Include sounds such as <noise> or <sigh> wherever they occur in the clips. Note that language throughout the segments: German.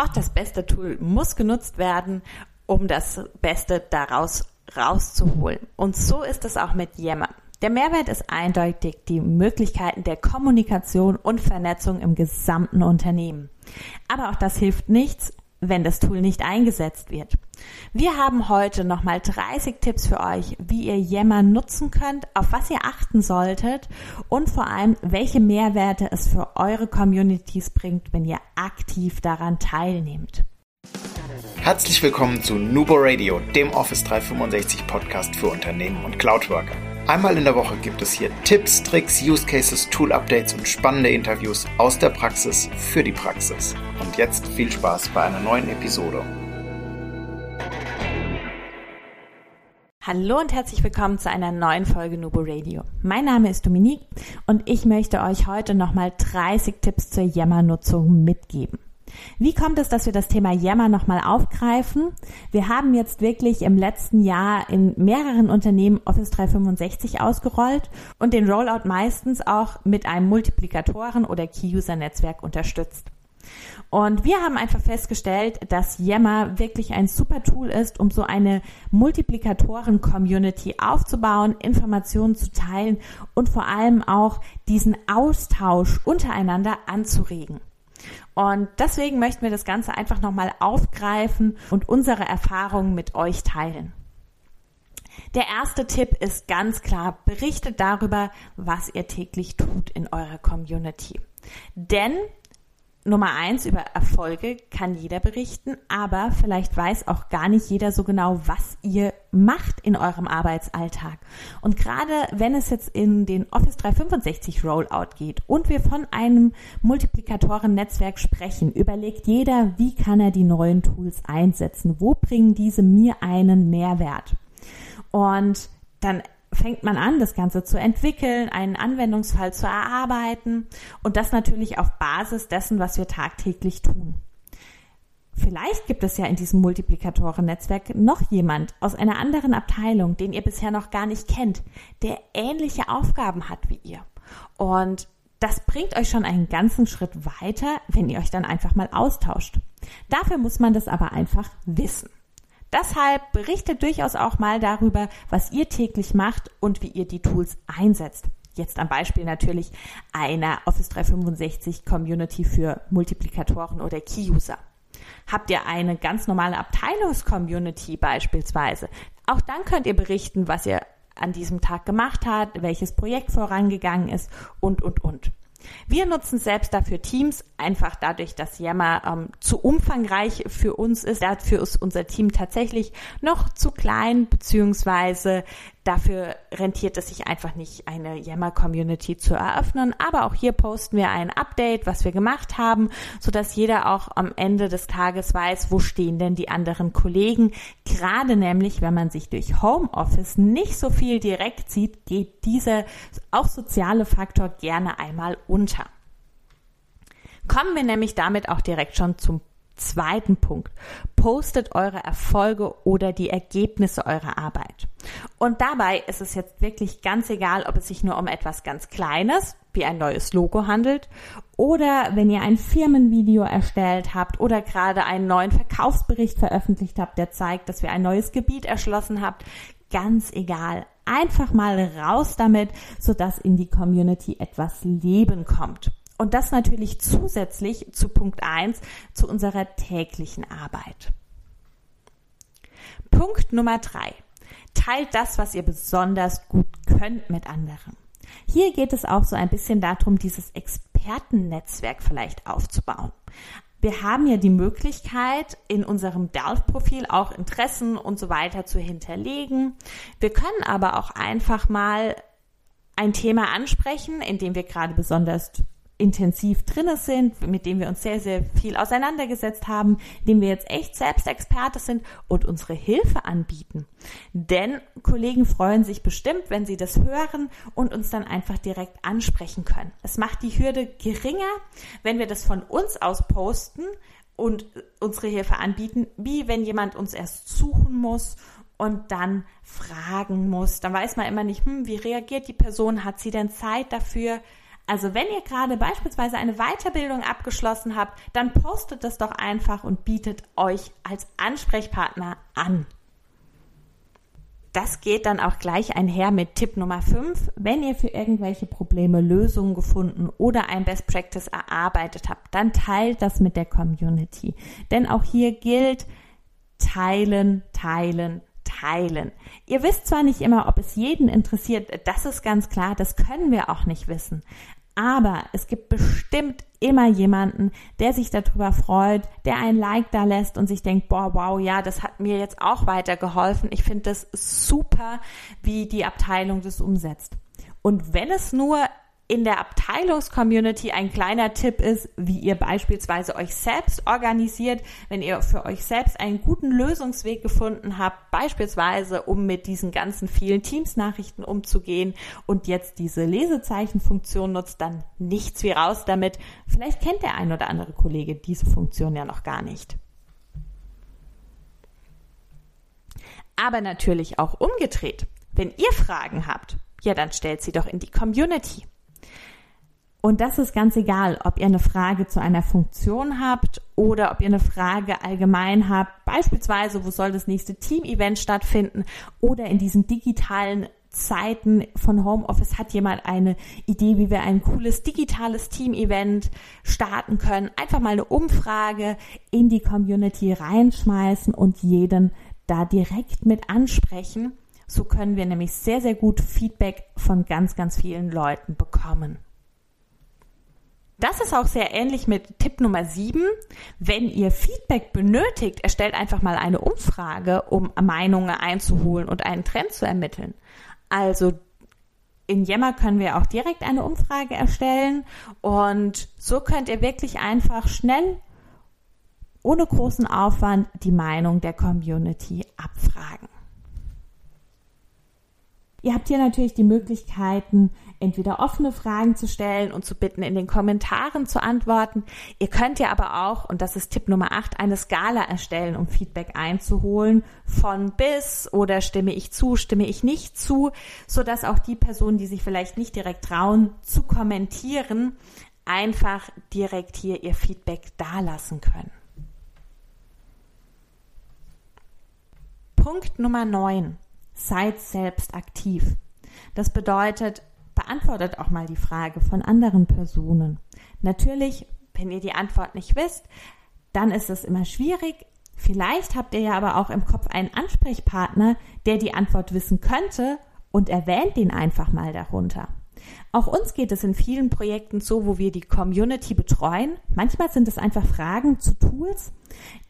Auch das beste Tool muss genutzt werden, um das Beste daraus rauszuholen. Und so ist es auch mit Yammer. Der Mehrwert ist eindeutig die Möglichkeiten der Kommunikation und Vernetzung im gesamten Unternehmen. Aber auch das hilft nichts, wenn das Tool nicht eingesetzt wird. Wir haben heute nochmal 30 Tipps für euch, wie ihr Yammer nutzen könnt, auf was ihr achten solltet und vor allem, welche Mehrwerte es für eure Communities bringt, wenn ihr aktiv daran teilnehmt. Herzlich willkommen zu Nubo Radio, dem Office 365 Podcast für Unternehmen und Cloudworker. Einmal in der Woche gibt es hier Tipps, Tricks, Use Cases, Tool Updates und spannende Interviews aus der Praxis für die Praxis. Und jetzt viel Spaß bei einer neuen Episode. Hallo und herzlich willkommen zu einer neuen Folge Nubo Radio. Mein Name ist Dominique und ich möchte euch heute nochmal 30 Tipps zur Yammer-Nutzung mitgeben. Wie kommt es, dass wir das Thema Yammer nochmal aufgreifen? Wir haben jetzt wirklich im letzten Jahr in mehreren Unternehmen Office 365 ausgerollt und den Rollout meistens auch mit einem Multiplikatoren- oder Key-User-Netzwerk unterstützt. Und wir haben einfach festgestellt, dass Yammer wirklich ein super Tool ist, um so eine Multiplikatoren-Community aufzubauen, Informationen zu teilen und vor allem auch diesen Austausch untereinander anzuregen. Und deswegen möchten wir das Ganze einfach nochmal aufgreifen und unsere Erfahrungen mit euch teilen. Der erste Tipp ist ganz klar, berichtet darüber, was ihr täglich tut in eurer Community. Denn Nummer eins, über Erfolge kann jeder berichten, aber vielleicht weiß auch gar nicht jeder so genau, was ihr macht in eurem Arbeitsalltag. Und gerade wenn es jetzt in den Office 365 Rollout geht und wir von einem Multiplikatoren-Netzwerk sprechen, überlegt jeder, wie kann er die neuen Tools einsetzen? Wo bringen diese mir einen Mehrwert? Und dann fängt man an, das Ganze zu entwickeln, einen Anwendungsfall zu erarbeiten und das natürlich auf Basis dessen, was wir tagtäglich tun. Vielleicht gibt es ja in diesem Multiplikatoren-Netzwerk noch jemand aus einer anderen Abteilung, den ihr bisher noch gar nicht kennt, der ähnliche Aufgaben hat wie ihr. Und das bringt euch schon einen ganzen Schritt weiter, wenn ihr euch dann einfach mal austauscht. Dafür muss man das aber einfach wissen. Deshalb berichtet durchaus auch mal darüber, was ihr täglich macht und wie ihr die Tools einsetzt. Jetzt am Beispiel natürlich einer Office 365 Community für Multiplikatoren oder Key-User. Habt ihr eine ganz normale Abteilungscommunity beispielsweise? Auch dann könnt ihr berichten, was ihr an diesem Tag gemacht habt, welches Projekt vorangegangen ist und, und, und. Wir nutzen selbst dafür Teams, einfach dadurch, dass Yammer ähm, zu umfangreich für uns ist. Dafür ist unser Team tatsächlich noch zu klein, beziehungsweise Dafür rentiert es sich einfach nicht, eine Yammer-Community zu eröffnen. Aber auch hier posten wir ein Update, was wir gemacht haben, sodass jeder auch am Ende des Tages weiß, wo stehen denn die anderen Kollegen. Gerade nämlich, wenn man sich durch Homeoffice nicht so viel direkt sieht, geht dieser auch soziale Faktor gerne einmal unter. Kommen wir nämlich damit auch direkt schon zum zweiten Punkt. Postet eure Erfolge oder die Ergebnisse eurer Arbeit. Und dabei ist es jetzt wirklich ganz egal, ob es sich nur um etwas ganz Kleines, wie ein neues Logo handelt, oder wenn ihr ein Firmenvideo erstellt habt oder gerade einen neuen Verkaufsbericht veröffentlicht habt, der zeigt, dass wir ein neues Gebiet erschlossen habt. Ganz egal. Einfach mal raus damit, sodass in die Community etwas Leben kommt. Und das natürlich zusätzlich zu Punkt eins zu unserer täglichen Arbeit. Punkt Nummer drei. Teilt das, was ihr besonders gut könnt mit anderen. Hier geht es auch so ein bisschen darum, dieses Expertennetzwerk vielleicht aufzubauen. Wir haben ja die Möglichkeit, in unserem Delft-Profil auch Interessen und so weiter zu hinterlegen. Wir können aber auch einfach mal ein Thema ansprechen, in dem wir gerade besonders intensiv drinne sind, mit dem wir uns sehr, sehr viel auseinandergesetzt haben, dem wir jetzt echt selbst Experte sind und unsere Hilfe anbieten. Denn Kollegen freuen sich bestimmt, wenn sie das hören und uns dann einfach direkt ansprechen können. Es macht die Hürde geringer, wenn wir das von uns aus posten und unsere Hilfe anbieten, wie wenn jemand uns erst suchen muss und dann fragen muss. Dann weiß man immer nicht, hm, wie reagiert die Person? Hat sie denn Zeit dafür? Also wenn ihr gerade beispielsweise eine Weiterbildung abgeschlossen habt, dann postet das doch einfach und bietet euch als Ansprechpartner an. Das geht dann auch gleich einher mit Tipp Nummer 5. Wenn ihr für irgendwelche Probleme Lösungen gefunden oder ein Best Practice erarbeitet habt, dann teilt das mit der Community. Denn auch hier gilt, teilen, teilen, teilen. Ihr wisst zwar nicht immer, ob es jeden interessiert, das ist ganz klar, das können wir auch nicht wissen. Aber es gibt bestimmt immer jemanden, der sich darüber freut, der ein Like da lässt und sich denkt, boah, wow, ja, das hat mir jetzt auch weitergeholfen. Ich finde das super, wie die Abteilung das umsetzt. Und wenn es nur in der Abteilungscommunity ein kleiner Tipp ist, wie ihr beispielsweise euch selbst organisiert, wenn ihr für euch selbst einen guten Lösungsweg gefunden habt, beispielsweise um mit diesen ganzen vielen Teams-Nachrichten umzugehen und jetzt diese Lesezeichenfunktion nutzt, dann nichts wie raus damit. Vielleicht kennt der ein oder andere Kollege diese Funktion ja noch gar nicht. Aber natürlich auch umgedreht. Wenn ihr Fragen habt, ja, dann stellt sie doch in die Community. Und das ist ganz egal, ob ihr eine Frage zu einer Funktion habt oder ob ihr eine Frage allgemein habt, beispielsweise, wo soll das nächste Team-Event stattfinden oder in diesen digitalen Zeiten von Homeoffice hat jemand eine Idee, wie wir ein cooles digitales Team-Event starten können. Einfach mal eine Umfrage in die Community reinschmeißen und jeden da direkt mit ansprechen. So können wir nämlich sehr, sehr gut Feedback von ganz, ganz vielen Leuten bekommen. Das ist auch sehr ähnlich mit Tipp Nummer 7. Wenn ihr Feedback benötigt, erstellt einfach mal eine Umfrage, um Meinungen einzuholen und einen Trend zu ermitteln. Also in Yammer können wir auch direkt eine Umfrage erstellen und so könnt ihr wirklich einfach schnell ohne großen Aufwand die Meinung der Community abfragen. Ihr habt hier natürlich die Möglichkeiten, entweder offene Fragen zu stellen und zu bitten, in den Kommentaren zu antworten. Ihr könnt ja aber auch, und das ist Tipp Nummer 8, eine Skala erstellen, um Feedback einzuholen, von bis oder stimme ich zu, stimme ich nicht zu, so dass auch die Personen, die sich vielleicht nicht direkt trauen, zu kommentieren, einfach direkt hier ihr Feedback dalassen können. Punkt Nummer 9. Seid selbst aktiv. Das bedeutet, beantwortet auch mal die Frage von anderen Personen. Natürlich, wenn ihr die Antwort nicht wisst, dann ist es immer schwierig. Vielleicht habt ihr ja aber auch im Kopf einen Ansprechpartner, der die Antwort wissen könnte und erwähnt den einfach mal darunter. Auch uns geht es in vielen Projekten so, wo wir die Community betreuen. Manchmal sind es einfach Fragen zu Tools,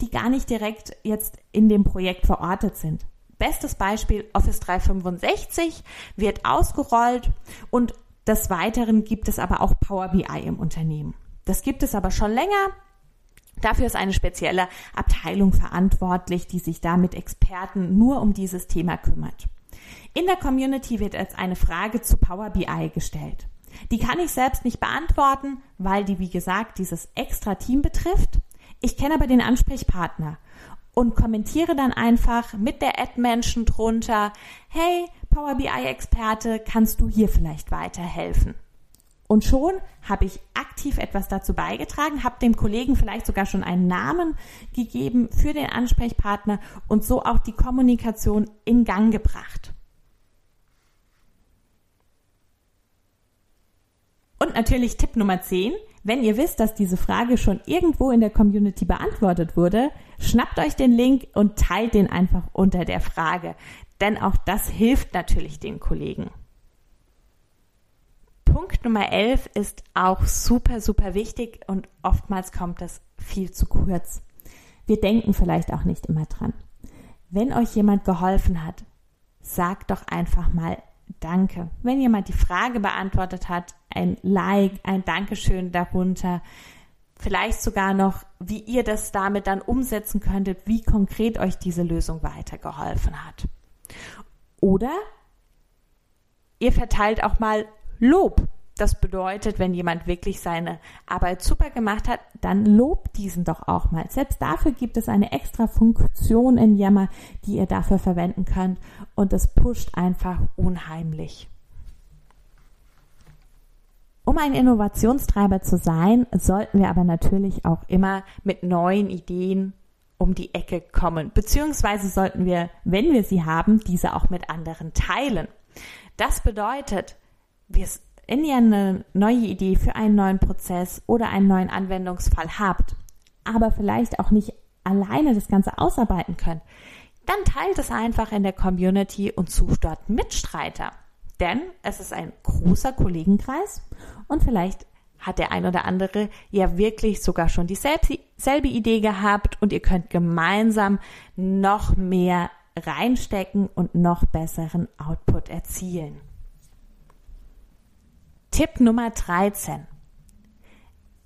die gar nicht direkt jetzt in dem Projekt verortet sind. Bestes Beispiel Office 365 wird ausgerollt und des Weiteren gibt es aber auch Power BI im Unternehmen. Das gibt es aber schon länger. Dafür ist eine spezielle Abteilung verantwortlich, die sich da mit Experten nur um dieses Thema kümmert. In der Community wird jetzt eine Frage zu Power BI gestellt. Die kann ich selbst nicht beantworten, weil die, wie gesagt, dieses extra Team betrifft. Ich kenne aber den Ansprechpartner und kommentiere dann einfach mit der Ad-Menschen drunter, hey, Power BI-Experte, kannst du hier vielleicht weiterhelfen? Und schon habe ich aktiv etwas dazu beigetragen, habe dem Kollegen vielleicht sogar schon einen Namen gegeben für den Ansprechpartner und so auch die Kommunikation in Gang gebracht. Und natürlich Tipp Nummer 10. Wenn ihr wisst, dass diese Frage schon irgendwo in der Community beantwortet wurde, schnappt euch den Link und teilt den einfach unter der Frage. Denn auch das hilft natürlich den Kollegen. Punkt Nummer 11 ist auch super, super wichtig und oftmals kommt das viel zu kurz. Wir denken vielleicht auch nicht immer dran. Wenn euch jemand geholfen hat, sagt doch einfach mal Danke. Wenn jemand die Frage beantwortet hat, ein Like, ein Dankeschön darunter. Vielleicht sogar noch, wie ihr das damit dann umsetzen könntet, wie konkret euch diese Lösung weitergeholfen hat. Oder ihr verteilt auch mal Lob. Das bedeutet, wenn jemand wirklich seine Arbeit super gemacht hat, dann lobt diesen doch auch mal. Selbst dafür gibt es eine extra Funktion in Yammer, die ihr dafür verwenden könnt und das pusht einfach unheimlich. Um ein Innovationstreiber zu sein, sollten wir aber natürlich auch immer mit neuen Ideen um die Ecke kommen, beziehungsweise sollten wir, wenn wir sie haben, diese auch mit anderen teilen. Das bedeutet, wenn ihr eine neue Idee für einen neuen Prozess oder einen neuen Anwendungsfall habt, aber vielleicht auch nicht alleine das Ganze ausarbeiten könnt, dann teilt es einfach in der Community und sucht dort Mitstreiter. Denn es ist ein großer Kollegenkreis und vielleicht hat der ein oder andere ja wirklich sogar schon dieselbe Idee gehabt und ihr könnt gemeinsam noch mehr reinstecken und noch besseren Output erzielen. Tipp Nummer 13.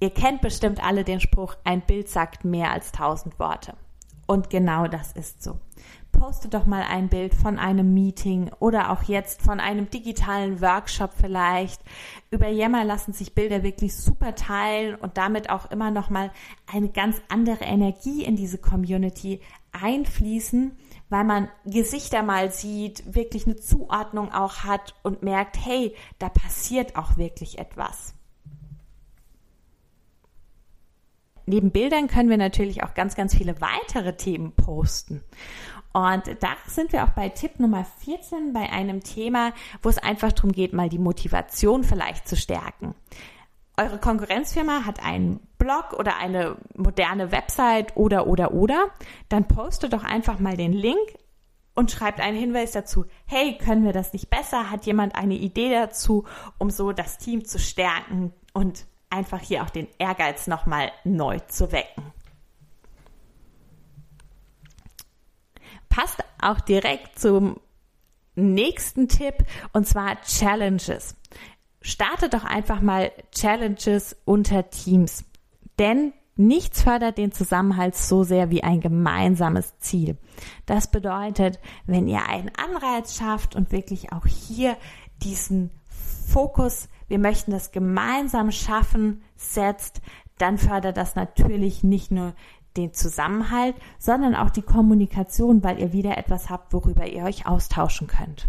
Ihr kennt bestimmt alle den Spruch, ein Bild sagt mehr als tausend Worte. Und genau das ist so poste doch mal ein Bild von einem Meeting oder auch jetzt von einem digitalen Workshop vielleicht. Über Yammer lassen sich Bilder wirklich super teilen und damit auch immer noch mal eine ganz andere Energie in diese Community einfließen, weil man Gesichter mal sieht, wirklich eine Zuordnung auch hat und merkt, hey, da passiert auch wirklich etwas. Neben Bildern können wir natürlich auch ganz, ganz viele weitere Themen posten. Und da sind wir auch bei Tipp Nummer 14 bei einem Thema, wo es einfach darum geht, mal die Motivation vielleicht zu stärken. Eure Konkurrenzfirma hat einen Blog oder eine moderne Website oder oder oder, dann postet doch einfach mal den Link und schreibt einen Hinweis dazu. Hey, können wir das nicht besser? Hat jemand eine Idee dazu, um so das Team zu stärken und einfach hier auch den Ehrgeiz nochmal neu zu wecken? passt auch direkt zum nächsten Tipp und zwar Challenges. Startet doch einfach mal Challenges unter Teams, denn nichts fördert den Zusammenhalt so sehr wie ein gemeinsames Ziel. Das bedeutet, wenn ihr einen Anreiz schafft und wirklich auch hier diesen Fokus, wir möchten das gemeinsam schaffen, setzt, dann fördert das natürlich nicht nur den Zusammenhalt, sondern auch die Kommunikation, weil ihr wieder etwas habt, worüber ihr euch austauschen könnt.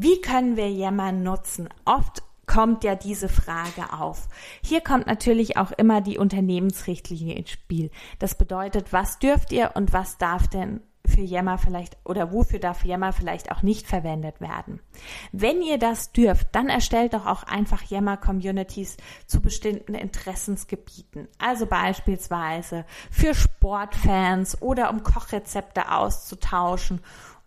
Wie können wir Yammer nutzen? Oft kommt ja diese Frage auf. Hier kommt natürlich auch immer die Unternehmensrichtlinie ins Spiel. Das bedeutet, was dürft ihr und was darf denn für Yammer vielleicht oder wofür darf Yammer vielleicht auch nicht verwendet werden. Wenn ihr das dürft, dann erstellt doch auch einfach Yammer Communities zu bestimmten Interessensgebieten. Also beispielsweise für Sportfans oder um Kochrezepte auszutauschen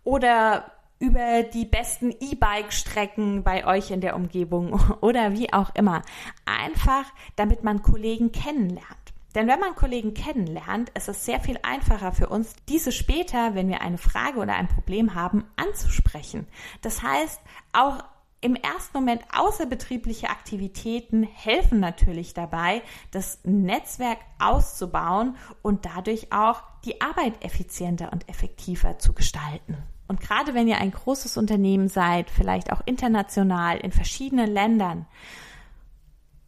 oder über die besten E-Bike-Strecken bei euch in der Umgebung <laughs> oder wie auch immer. Einfach, damit man Kollegen kennenlernt. Denn wenn man Kollegen kennenlernt, ist es sehr viel einfacher für uns, diese später, wenn wir eine Frage oder ein Problem haben, anzusprechen. Das heißt, auch im ersten Moment außerbetriebliche Aktivitäten helfen natürlich dabei, das Netzwerk auszubauen und dadurch auch die Arbeit effizienter und effektiver zu gestalten. Und gerade wenn ihr ein großes Unternehmen seid, vielleicht auch international in verschiedenen Ländern,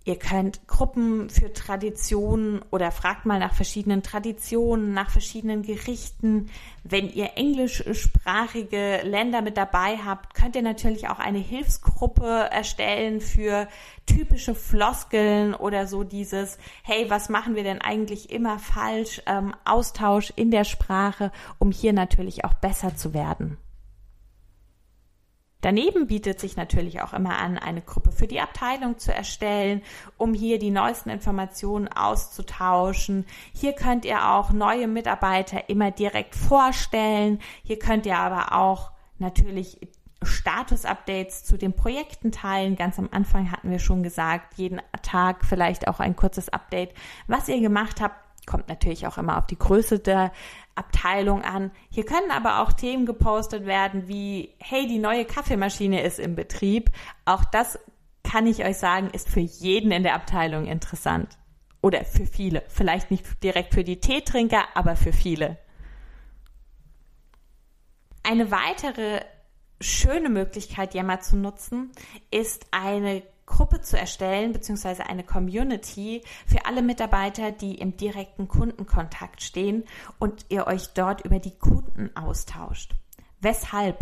Ihr könnt Gruppen für Traditionen oder fragt mal nach verschiedenen Traditionen, nach verschiedenen Gerichten. Wenn ihr englischsprachige Länder mit dabei habt, könnt ihr natürlich auch eine Hilfsgruppe erstellen für typische Floskeln oder so dieses, hey, was machen wir denn eigentlich immer falsch? Ähm, Austausch in der Sprache, um hier natürlich auch besser zu werden. Daneben bietet sich natürlich auch immer an, eine Gruppe für die Abteilung zu erstellen, um hier die neuesten Informationen auszutauschen. Hier könnt ihr auch neue Mitarbeiter immer direkt vorstellen. Hier könnt ihr aber auch natürlich Status-Updates zu den Projekten teilen. Ganz am Anfang hatten wir schon gesagt, jeden Tag vielleicht auch ein kurzes Update, was ihr gemacht habt. Kommt natürlich auch immer auf die Größe der Abteilung an. Hier können aber auch Themen gepostet werden wie, hey, die neue Kaffeemaschine ist im Betrieb. Auch das kann ich euch sagen, ist für jeden in der Abteilung interessant. Oder für viele. Vielleicht nicht direkt für die Teetrinker, aber für viele. Eine weitere schöne Möglichkeit, Yammer zu nutzen, ist eine Gruppe zu erstellen, beziehungsweise eine Community für alle Mitarbeiter, die im direkten Kundenkontakt stehen und ihr euch dort über die Kunden austauscht. Weshalb?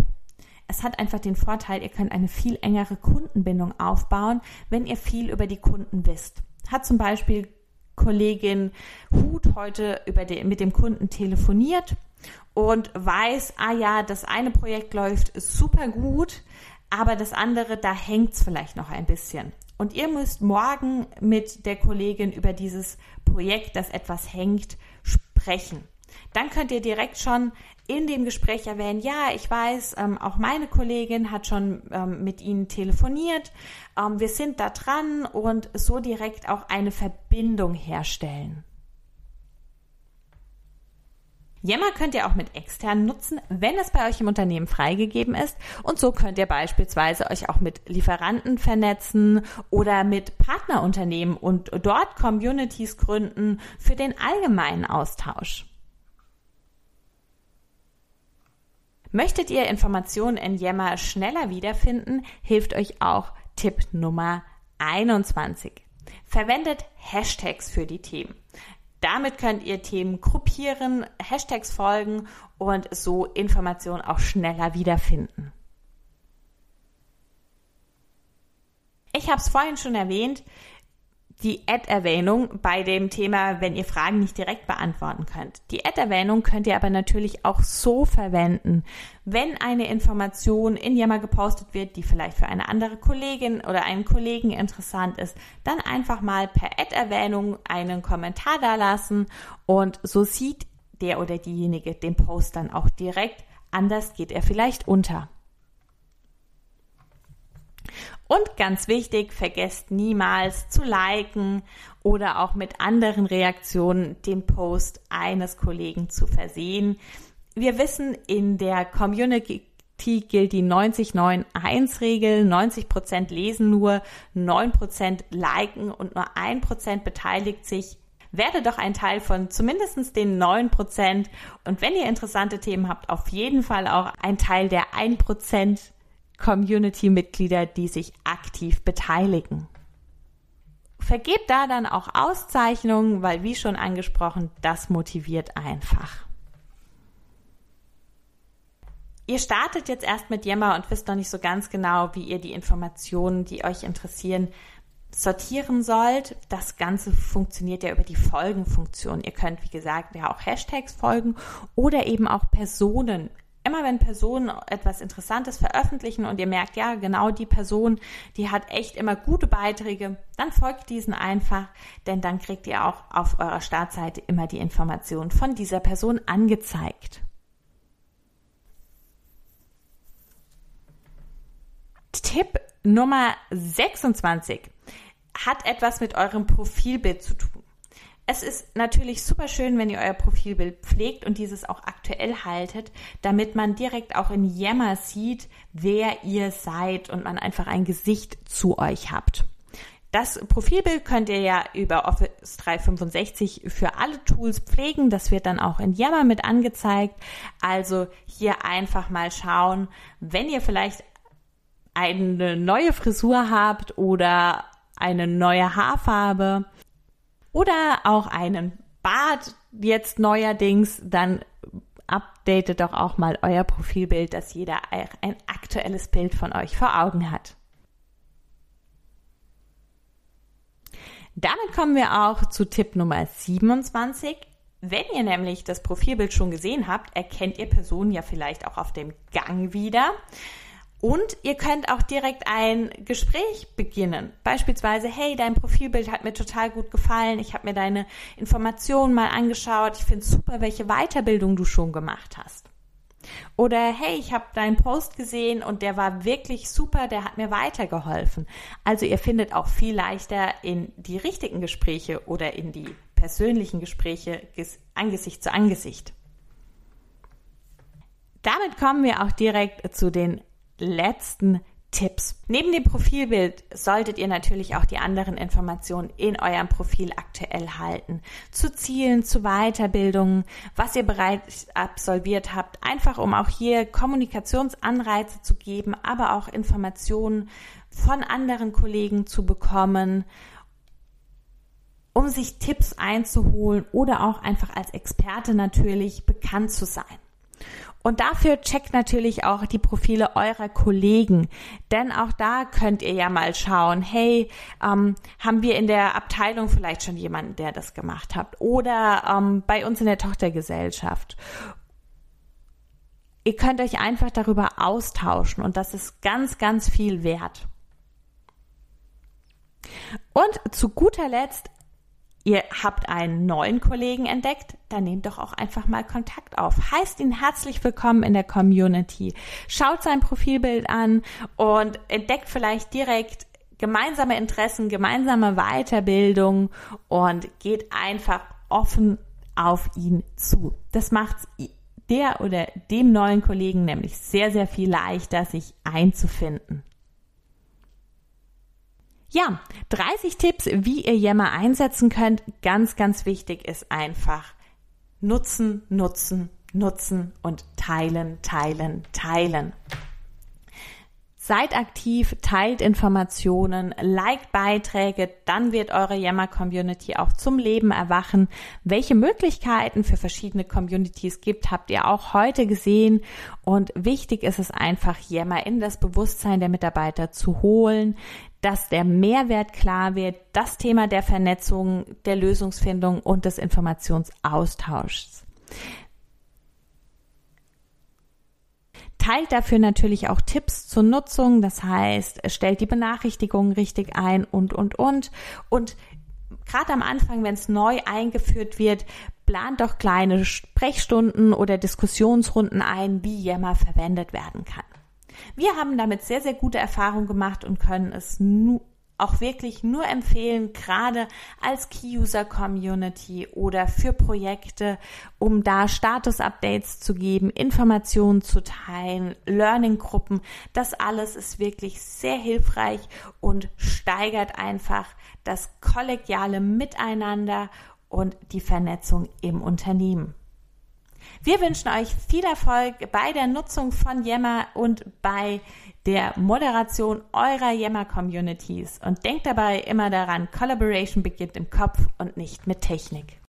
es hat einfach den Vorteil, ihr könnt eine viel engere Kundenbindung aufbauen, wenn ihr viel über die Kunden wisst. Hat zum Beispiel Kollegin Hut heute den, mit dem Kunden telefoniert und weiß, ah ja, das eine Projekt läuft super gut, aber das andere, da hängt's vielleicht noch ein bisschen. Und ihr müsst morgen mit der Kollegin über dieses Projekt, das etwas hängt, sprechen. Dann könnt ihr direkt schon in dem Gespräch erwähnen, ja, ich weiß, ähm, auch meine Kollegin hat schon ähm, mit Ihnen telefoniert, ähm, wir sind da dran und so direkt auch eine Verbindung herstellen. Yammer könnt ihr auch mit externen nutzen, wenn es bei euch im Unternehmen freigegeben ist. Und so könnt ihr beispielsweise euch auch mit Lieferanten vernetzen oder mit Partnerunternehmen und dort Communities gründen für den allgemeinen Austausch. Möchtet ihr Informationen in Yammer schneller wiederfinden, hilft euch auch Tipp Nummer 21. Verwendet Hashtags für die Themen. Damit könnt ihr Themen gruppieren, Hashtags folgen und so Informationen auch schneller wiederfinden. Ich habe es vorhin schon erwähnt, die Ad-Erwähnung bei dem Thema, wenn ihr Fragen nicht direkt beantworten könnt. Die Ad-Erwähnung könnt ihr aber natürlich auch so verwenden, wenn eine Information in Yammer gepostet wird, die vielleicht für eine andere Kollegin oder einen Kollegen interessant ist, dann einfach mal per Ad-Erwähnung einen Kommentar da lassen und so sieht der oder diejenige den Post dann auch direkt. Anders geht er vielleicht unter. Und ganz wichtig, vergesst niemals zu liken oder auch mit anderen Reaktionen den Post eines Kollegen zu versehen. Wir wissen, in der Community gilt die 90-9-1-Regel. 90 Prozent lesen nur, 9 Prozent liken und nur 1 Prozent beteiligt sich. Werde doch ein Teil von zumindest den 9 Prozent. Und wenn ihr interessante Themen habt, auf jeden Fall auch ein Teil der 1 Prozent Community-Mitglieder, die sich aktiv beteiligen. Vergebt da dann auch Auszeichnungen, weil wie schon angesprochen, das motiviert einfach. Ihr startet jetzt erst mit Yammer und wisst noch nicht so ganz genau, wie ihr die Informationen, die euch interessieren, sortieren sollt. Das Ganze funktioniert ja über die Folgenfunktion. Ihr könnt, wie gesagt, ja auch Hashtags folgen oder eben auch Personen immer wenn Personen etwas Interessantes veröffentlichen und ihr merkt, ja, genau die Person, die hat echt immer gute Beiträge, dann folgt diesen einfach, denn dann kriegt ihr auch auf eurer Startseite immer die Informationen von dieser Person angezeigt. Tipp Nummer 26 hat etwas mit eurem Profilbild zu tun. Es ist natürlich super schön, wenn ihr euer Profilbild pflegt und dieses auch aktuell haltet, damit man direkt auch in Yammer sieht, wer ihr seid und man einfach ein Gesicht zu euch habt. Das Profilbild könnt ihr ja über Office 365 für alle Tools pflegen. Das wird dann auch in Yammer mit angezeigt. Also hier einfach mal schauen, wenn ihr vielleicht eine neue Frisur habt oder eine neue Haarfarbe oder auch einen Bart jetzt neuerdings, dann updatet doch auch mal euer Profilbild, dass jeder ein aktuelles Bild von euch vor Augen hat. Damit kommen wir auch zu Tipp Nummer 27. Wenn ihr nämlich das Profilbild schon gesehen habt, erkennt ihr Personen ja vielleicht auch auf dem Gang wieder. Und ihr könnt auch direkt ein Gespräch beginnen. Beispielsweise, hey, dein Profilbild hat mir total gut gefallen. Ich habe mir deine Informationen mal angeschaut. Ich finde super, welche Weiterbildung du schon gemacht hast. Oder hey, ich habe deinen Post gesehen und der war wirklich super, der hat mir weitergeholfen. Also ihr findet auch viel leichter in die richtigen Gespräche oder in die persönlichen Gespräche Angesicht zu Angesicht. Damit kommen wir auch direkt zu den letzten Tipps. Neben dem Profilbild solltet ihr natürlich auch die anderen Informationen in eurem Profil aktuell halten. Zu Zielen, zu Weiterbildungen, was ihr bereits absolviert habt, einfach um auch hier Kommunikationsanreize zu geben, aber auch Informationen von anderen Kollegen zu bekommen, um sich Tipps einzuholen oder auch einfach als Experte natürlich bekannt zu sein. Und dafür checkt natürlich auch die Profile eurer Kollegen, denn auch da könnt ihr ja mal schauen, hey, ähm, haben wir in der Abteilung vielleicht schon jemanden, der das gemacht hat oder ähm, bei uns in der Tochtergesellschaft. Ihr könnt euch einfach darüber austauschen und das ist ganz, ganz viel wert. Und zu guter Letzt Ihr habt einen neuen Kollegen entdeckt, dann nehmt doch auch einfach mal Kontakt auf. Heißt ihn herzlich willkommen in der Community. Schaut sein Profilbild an und entdeckt vielleicht direkt gemeinsame Interessen, gemeinsame Weiterbildung und geht einfach offen auf ihn zu. Das macht der oder dem neuen Kollegen nämlich sehr, sehr viel leichter, sich einzufinden. Ja, 30 Tipps, wie ihr Yammer einsetzen könnt. Ganz, ganz wichtig ist einfach nutzen, nutzen, nutzen und teilen, teilen, teilen. Seid aktiv, teilt Informationen, liked Beiträge, dann wird eure Yammer-Community auch zum Leben erwachen. Welche Möglichkeiten für verschiedene Communities gibt, habt ihr auch heute gesehen. Und wichtig ist es einfach, Yammer in das Bewusstsein der Mitarbeiter zu holen, dass der Mehrwert klar wird, das Thema der Vernetzung, der Lösungsfindung und des Informationsaustauschs. Teilt dafür natürlich auch Tipps zur Nutzung, das heißt, stellt die Benachrichtigungen richtig ein und, und, und. Und gerade am Anfang, wenn es neu eingeführt wird, plant doch kleine Sprechstunden oder Diskussionsrunden ein, wie Yammer verwendet werden kann. Wir haben damit sehr, sehr gute Erfahrungen gemacht und können es nu auch wirklich nur empfehlen, gerade als Key-User-Community oder für Projekte, um da Status-Updates zu geben, Informationen zu teilen, Learning-Gruppen. Das alles ist wirklich sehr hilfreich und steigert einfach das kollegiale Miteinander und die Vernetzung im Unternehmen. Wir wünschen euch viel Erfolg bei der Nutzung von Yammer und bei der Moderation eurer Yammer-Communities. Und denkt dabei immer daran, Collaboration beginnt im Kopf und nicht mit Technik.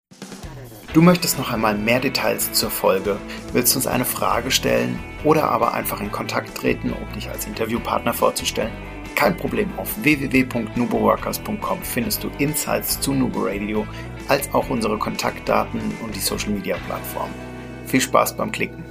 Du möchtest noch einmal mehr Details zur Folge, willst uns eine Frage stellen oder aber einfach in Kontakt treten, um dich als Interviewpartner vorzustellen? Kein Problem, auf www.nuboworkers.com findest du Insights zu Nubo Radio, als auch unsere Kontaktdaten und die Social Media Plattformen. Viel Spaß beim Klicken.